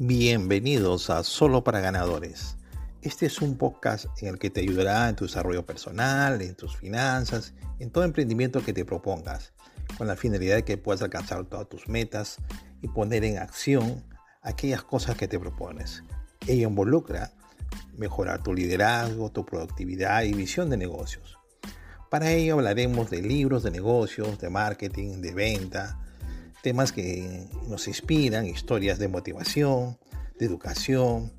Bienvenidos a Solo para Ganadores. Este es un podcast en el que te ayudará en tu desarrollo personal, en tus finanzas, en todo emprendimiento que te propongas, con la finalidad de que puedas alcanzar todas tus metas y poner en acción aquellas cosas que te propones. Ello involucra mejorar tu liderazgo, tu productividad y visión de negocios. Para ello hablaremos de libros de negocios, de marketing, de venta, temas que nos inspiran, historias de motivación, de educación.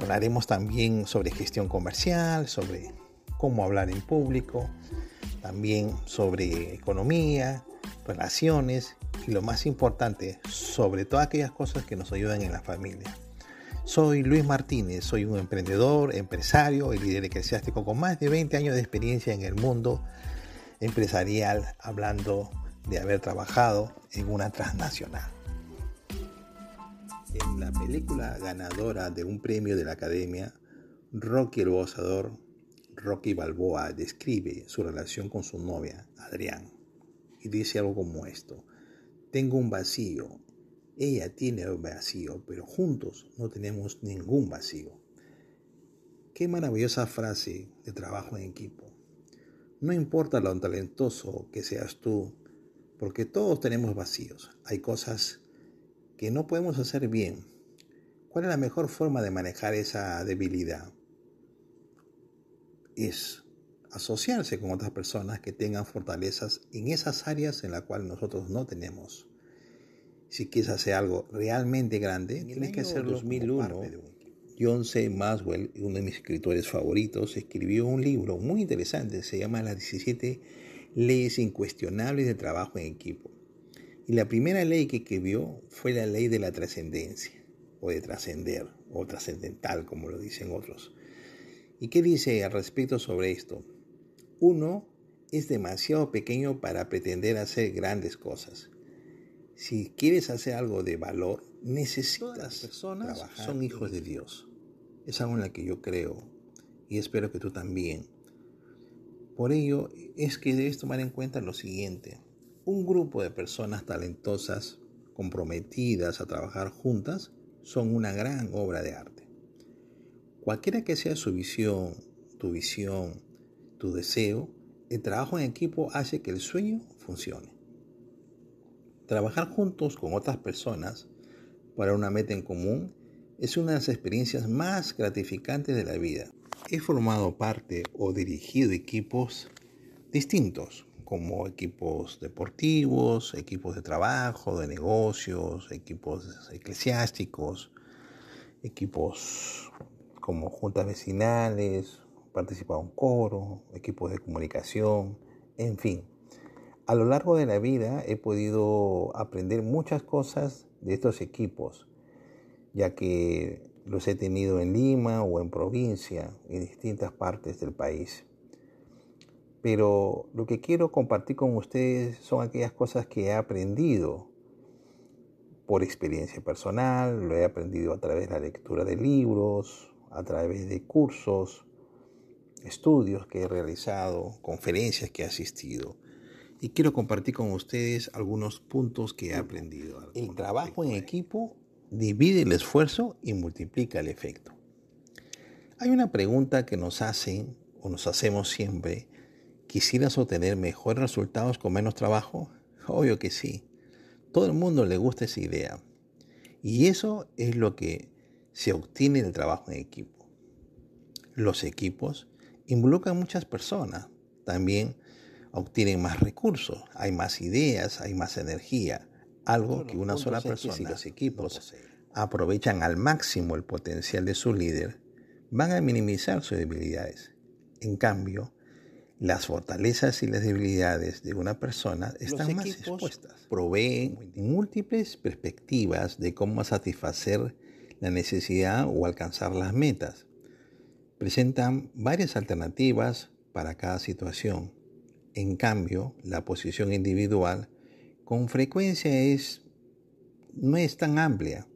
Hablaremos también sobre gestión comercial, sobre cómo hablar en público, también sobre economía, relaciones y lo más importante, sobre todas aquellas cosas que nos ayudan en la familia. Soy Luis Martínez, soy un emprendedor, empresario y líder eclesiástico con más de 20 años de experiencia en el mundo empresarial, hablando de haber trabajado en una transnacional. En la película ganadora de un premio de la Academia, Rocky el Boxador, Rocky Balboa describe su relación con su novia, Adrián, y dice algo como esto. Tengo un vacío, ella tiene un vacío, pero juntos no tenemos ningún vacío. Qué maravillosa frase de trabajo en equipo. No importa lo talentoso que seas tú, porque todos tenemos vacíos. Hay cosas que no podemos hacer bien. ¿Cuál es la mejor forma de manejar esa debilidad? Es asociarse con otras personas que tengan fortalezas en esas áreas en las cuales nosotros no tenemos. Si quieres hacer algo realmente grande, tienes que hacerlo 2001. John C. Maswell, uno de mis escritores favoritos, escribió un libro muy interesante, se llama Las 17 leyes incuestionables de trabajo en equipo. Y la primera ley que escribió fue la ley de la trascendencia, o de trascender, o trascendental, como lo dicen otros. ¿Y qué dice al respecto sobre esto? Uno es demasiado pequeño para pretender hacer grandes cosas. Si quieres hacer algo de valor, necesitas las personas trabajar son hijos de Dios. Es algo en lo que yo creo y espero que tú también. Por ello es que debes tomar en cuenta lo siguiente. Un grupo de personas talentosas, comprometidas a trabajar juntas, son una gran obra de arte. Cualquiera que sea su visión, tu visión, tu deseo, el trabajo en equipo hace que el sueño funcione. Trabajar juntos con otras personas para una meta en común es una de las experiencias más gratificantes de la vida. He formado parte o dirigido equipos distintos, como equipos deportivos, equipos de trabajo, de negocios, equipos eclesiásticos, equipos como juntas vecinales, participado en coro, equipos de comunicación, en fin. A lo largo de la vida he podido aprender muchas cosas de estos equipos, ya que los he tenido en Lima o en provincia, en distintas partes del país. Pero lo que quiero compartir con ustedes son aquellas cosas que he aprendido por experiencia personal, lo he aprendido a través de la lectura de libros, a través de cursos, estudios que he realizado, conferencias que he asistido. Y quiero compartir con ustedes algunos puntos que he aprendido. El trabajo en equipo divide el esfuerzo y multiplica el efecto. Hay una pregunta que nos hacen o nos hacemos siempre. ¿Quisieras obtener mejores resultados con menos trabajo? Obvio que sí. Todo el mundo le gusta esa idea. Y eso es lo que se obtiene del trabajo en equipo. Los equipos involucran muchas personas. También obtienen más recursos, hay más ideas, hay más energía algo que una sola persona, si los equipos aprovechan al máximo el potencial de su líder, van a minimizar sus debilidades. En cambio, las fortalezas y las debilidades de una persona están más expuestas. Proveen múltiples perspectivas de cómo satisfacer la necesidad o alcanzar las metas. Presentan varias alternativas para cada situación. En cambio, la posición individual con frecuencia es, no es tan amplia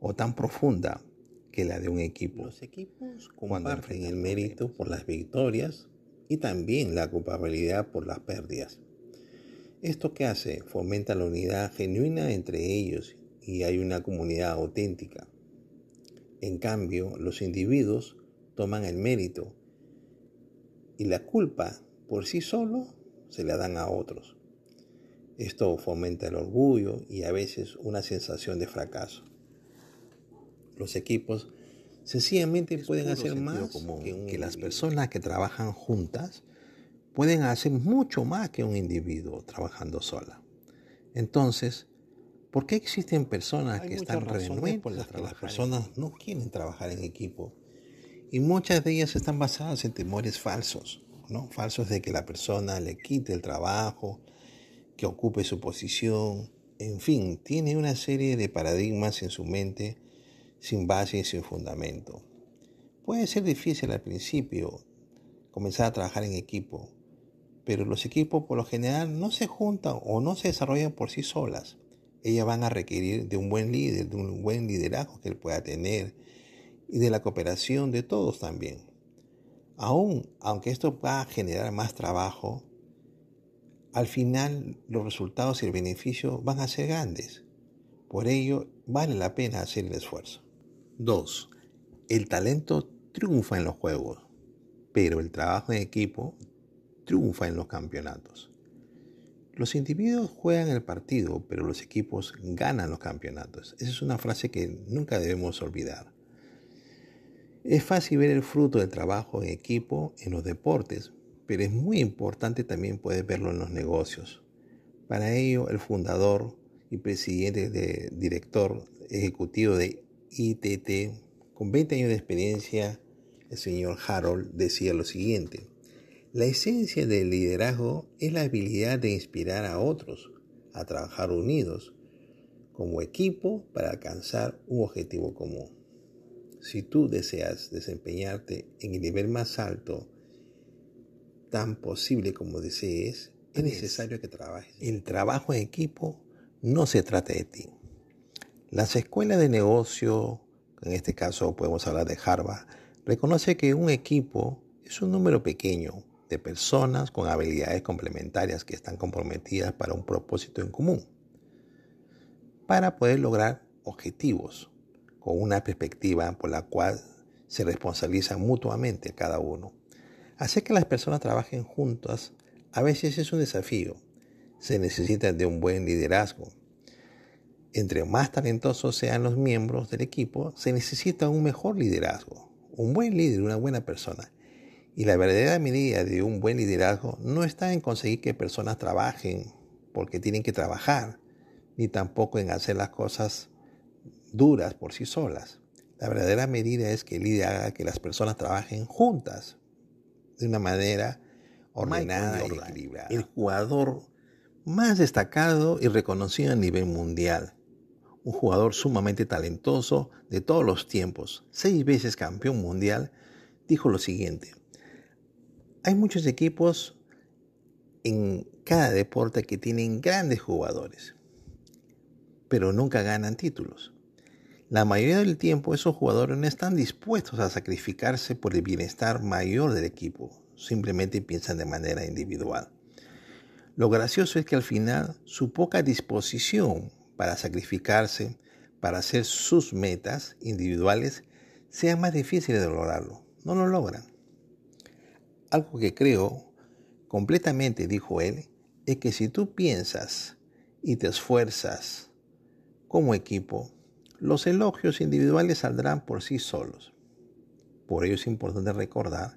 o tan profunda que la de un equipo. Los equipos comparten el mérito por las victorias y también la culpabilidad por las pérdidas. ¿Esto qué hace? Fomenta la unidad genuina entre ellos y hay una comunidad auténtica. En cambio, los individuos toman el mérito y la culpa por sí solo se la dan a otros. Esto fomenta el orgullo y a veces una sensación de fracaso. Los equipos sencillamente pueden hacer más que, que las personas que trabajan juntas pueden hacer mucho más que un individuo trabajando sola. Entonces, ¿por qué existen personas que están renuentes por las que las personas no quieren trabajar en equipo? Y muchas de ellas están basadas en temores falsos, ¿no? Falsos de que la persona le quite el trabajo, que ocupe su posición, en fin, tiene una serie de paradigmas en su mente sin base y sin fundamento. Puede ser difícil al principio comenzar a trabajar en equipo, pero los equipos por lo general no se juntan o no se desarrollan por sí solas. Ellas van a requerir de un buen líder, de un buen liderazgo que él pueda tener y de la cooperación de todos también. Aún, aunque esto va a generar más trabajo, al final los resultados y el beneficio van a ser grandes. Por ello, vale la pena hacer el esfuerzo. 2. El talento triunfa en los juegos, pero el trabajo en equipo triunfa en los campeonatos. Los individuos juegan el partido, pero los equipos ganan los campeonatos. Esa es una frase que nunca debemos olvidar. Es fácil ver el fruto del trabajo en equipo en los deportes, pero es muy importante también poder verlo en los negocios. Para ello, el fundador y presidente de director ejecutivo de ITT, con 20 años de experiencia, el señor Harold decía lo siguiente. La esencia del liderazgo es la habilidad de inspirar a otros a trabajar unidos como equipo para alcanzar un objetivo común. Si tú deseas desempeñarte en el nivel más alto tan posible como desees, es necesario que trabajes. El trabajo en equipo no se trata de ti. Las escuelas de negocio, en este caso podemos hablar de Harvard, reconoce que un equipo es un número pequeño de personas con habilidades complementarias que están comprometidas para un propósito en común, para poder lograr objetivos con una perspectiva por la cual se responsabilizan mutuamente cada uno. Hacer que las personas trabajen juntas a veces es un desafío. Se necesita de un buen liderazgo. Entre más talentosos sean los miembros del equipo, se necesita un mejor liderazgo. Un buen líder, una buena persona, y la verdadera medida de un buen liderazgo no está en conseguir que personas trabajen porque tienen que trabajar, ni tampoco en hacer las cosas duras por sí solas. La verdadera medida es que el líder haga que las personas trabajen juntas, de una manera ordenada y equilibrada. El jugador más destacado y reconocido a nivel mundial. Un jugador sumamente talentoso de todos los tiempos, seis veces campeón mundial, dijo lo siguiente. Hay muchos equipos en cada deporte que tienen grandes jugadores, pero nunca ganan títulos. La mayoría del tiempo esos jugadores no están dispuestos a sacrificarse por el bienestar mayor del equipo, simplemente piensan de manera individual. Lo gracioso es que al final su poca disposición para sacrificarse, para hacer sus metas individuales, sea más difícil de lograrlo. No lo logran. Algo que creo completamente, dijo él, es que si tú piensas y te esfuerzas como equipo, los elogios individuales saldrán por sí solos. Por ello es importante recordar,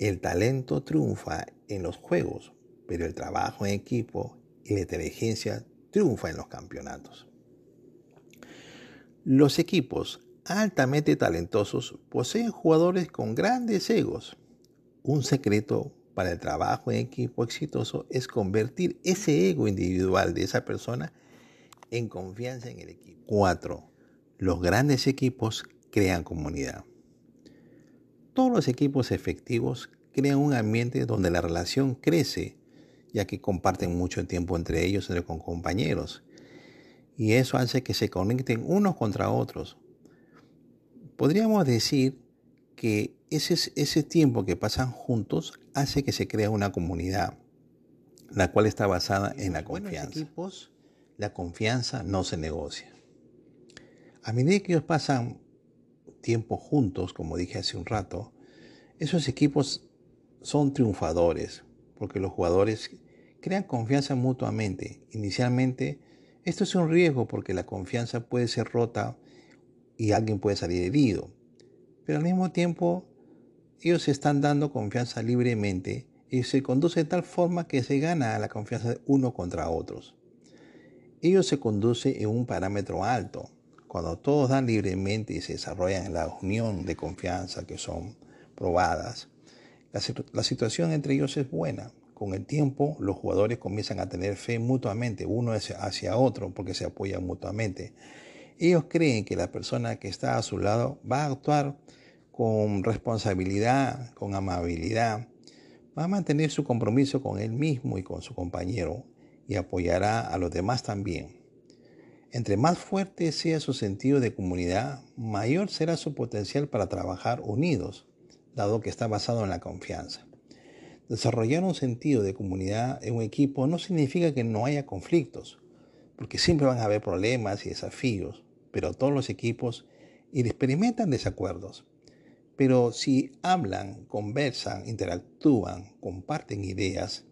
el talento triunfa en los juegos, pero el trabajo en equipo y la inteligencia triunfa en los campeonatos. Los equipos altamente talentosos poseen jugadores con grandes egos un secreto para el trabajo en equipo exitoso es convertir ese ego individual de esa persona en confianza en el equipo. 4. Los grandes equipos crean comunidad. Todos los equipos efectivos crean un ambiente donde la relación crece, ya que comparten mucho tiempo entre ellos, entre con compañeros. Y eso hace que se conecten unos contra otros. Podríamos decir que ese, ese tiempo que pasan juntos hace que se crea una comunidad, la cual está basada en la confianza. equipos, la confianza no se negocia. A medida que ellos pasan tiempo juntos, como dije hace un rato, esos equipos son triunfadores, porque los jugadores crean confianza mutuamente. Inicialmente, esto es un riesgo porque la confianza puede ser rota y alguien puede salir herido. Pero al mismo tiempo, ellos se están dando confianza libremente y se conduce de tal forma que se gana la confianza uno contra otros. Ello se conduce en un parámetro alto. Cuando todos dan libremente y se desarrollan en la unión de confianza que son probadas, la, situación entre ellos es buena. Con el tiempo, los jugadores comienzan a tener fe mutuamente, uno hacia otro, porque se apoyan mutuamente. Ellos creen que la persona que está a su lado va a actuar con responsabilidad, con amabilidad, va a mantener su compromiso con él mismo y con su compañero y apoyará a los demás también. Entre más fuerte sea su sentido de comunidad, mayor será su potencial para trabajar unidos, dado que está basado en la confianza. Desarrollar un sentido de comunidad en un equipo no significa que no haya conflictos, porque siempre van a haber problemas y desafíos, pero todos los equipos experimentan desacuerdos. Pero si hablan, conversan, interactúan, comparten ideas,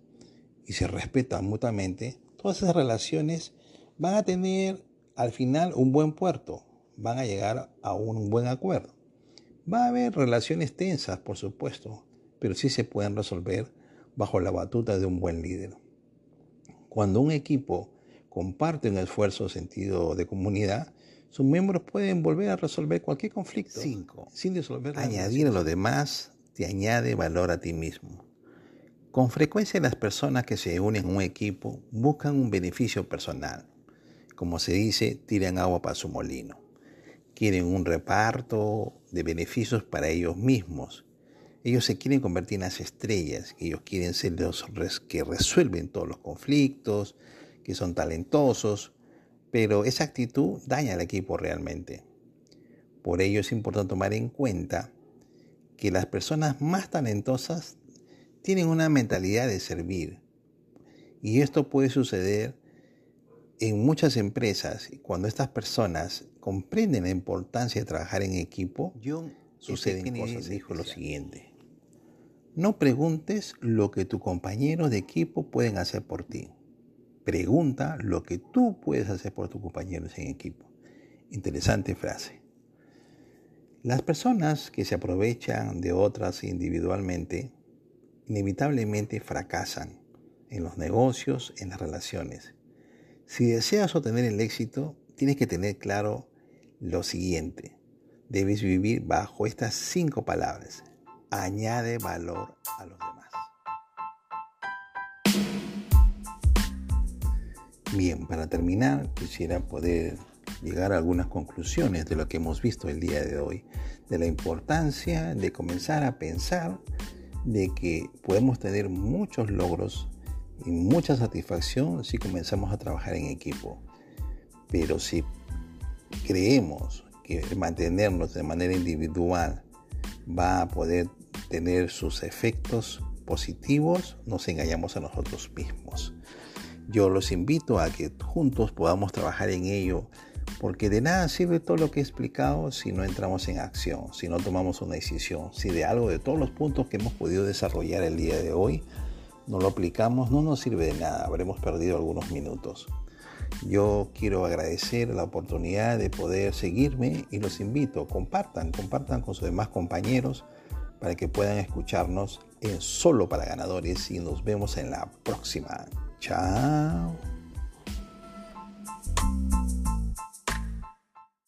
y se respetan mutuamente, todas esas relaciones van a tener al final un buen puerto, van a llegar a un buen acuerdo. Va a haber relaciones tensas, por supuesto, pero sí se pueden resolver bajo la batuta de un buen líder. Cuando un equipo comparte un esfuerzo sentido de comunidad, sus miembros pueden volver a resolver cualquier conflicto. Sin disolver Añadir a lo demás te añade valor a ti mismo. Con frecuencia las personas que se unen a un equipo buscan un beneficio personal. Como se dice, tiran agua para su molino. Quieren un reparto de beneficios para ellos mismos. Ellos se quieren convertir en las estrellas, ellos quieren ser los que resuelven todos los conflictos, que son talentosos, pero esa actitud daña al equipo realmente. Por ello es importante tomar en cuenta que las personas más talentosas tienen una mentalidad de servir. Y esto puede suceder en muchas empresas. Cuando estas personas comprenden la importancia de trabajar en equipo, suceden cosas. Dijo lo siguiente. No preguntes lo que tus compañeros de equipo pueden hacer por ti. Pregunta lo que tú puedes hacer por tus compañeros en equipo. Interesante frase. Las personas que se aprovechan de otras individualmente inevitablemente fracasan en los negocios, en las relaciones. Si deseas obtener el éxito, tienes que tener claro lo siguiente. Debes vivir bajo estas cinco palabras. Añade valor a los demás. Bien, para terminar, quisiera poder llegar a algunas conclusiones de lo que hemos visto el día de hoy, de la importancia de comenzar a pensar de que podemos tener muchos logros y mucha satisfacción si comenzamos a trabajar en equipo. Pero si creemos que mantenernos de manera individual va a poder tener sus efectos positivos, nos engañamos a nosotros mismos. Yo los invito a que juntos podamos trabajar en ello porque de nada sirve todo lo que he explicado si no entramos en acción, si no tomamos una decisión, si de algo de todos los puntos que hemos podido desarrollar el día de hoy no lo aplicamos, no nos sirve de nada, habremos perdido algunos minutos. Yo quiero agradecer la oportunidad de poder seguirme y los invito, compartan, compartan con sus demás compañeros para que puedan escucharnos en Solo para Ganadores y nos vemos en la próxima. Chao.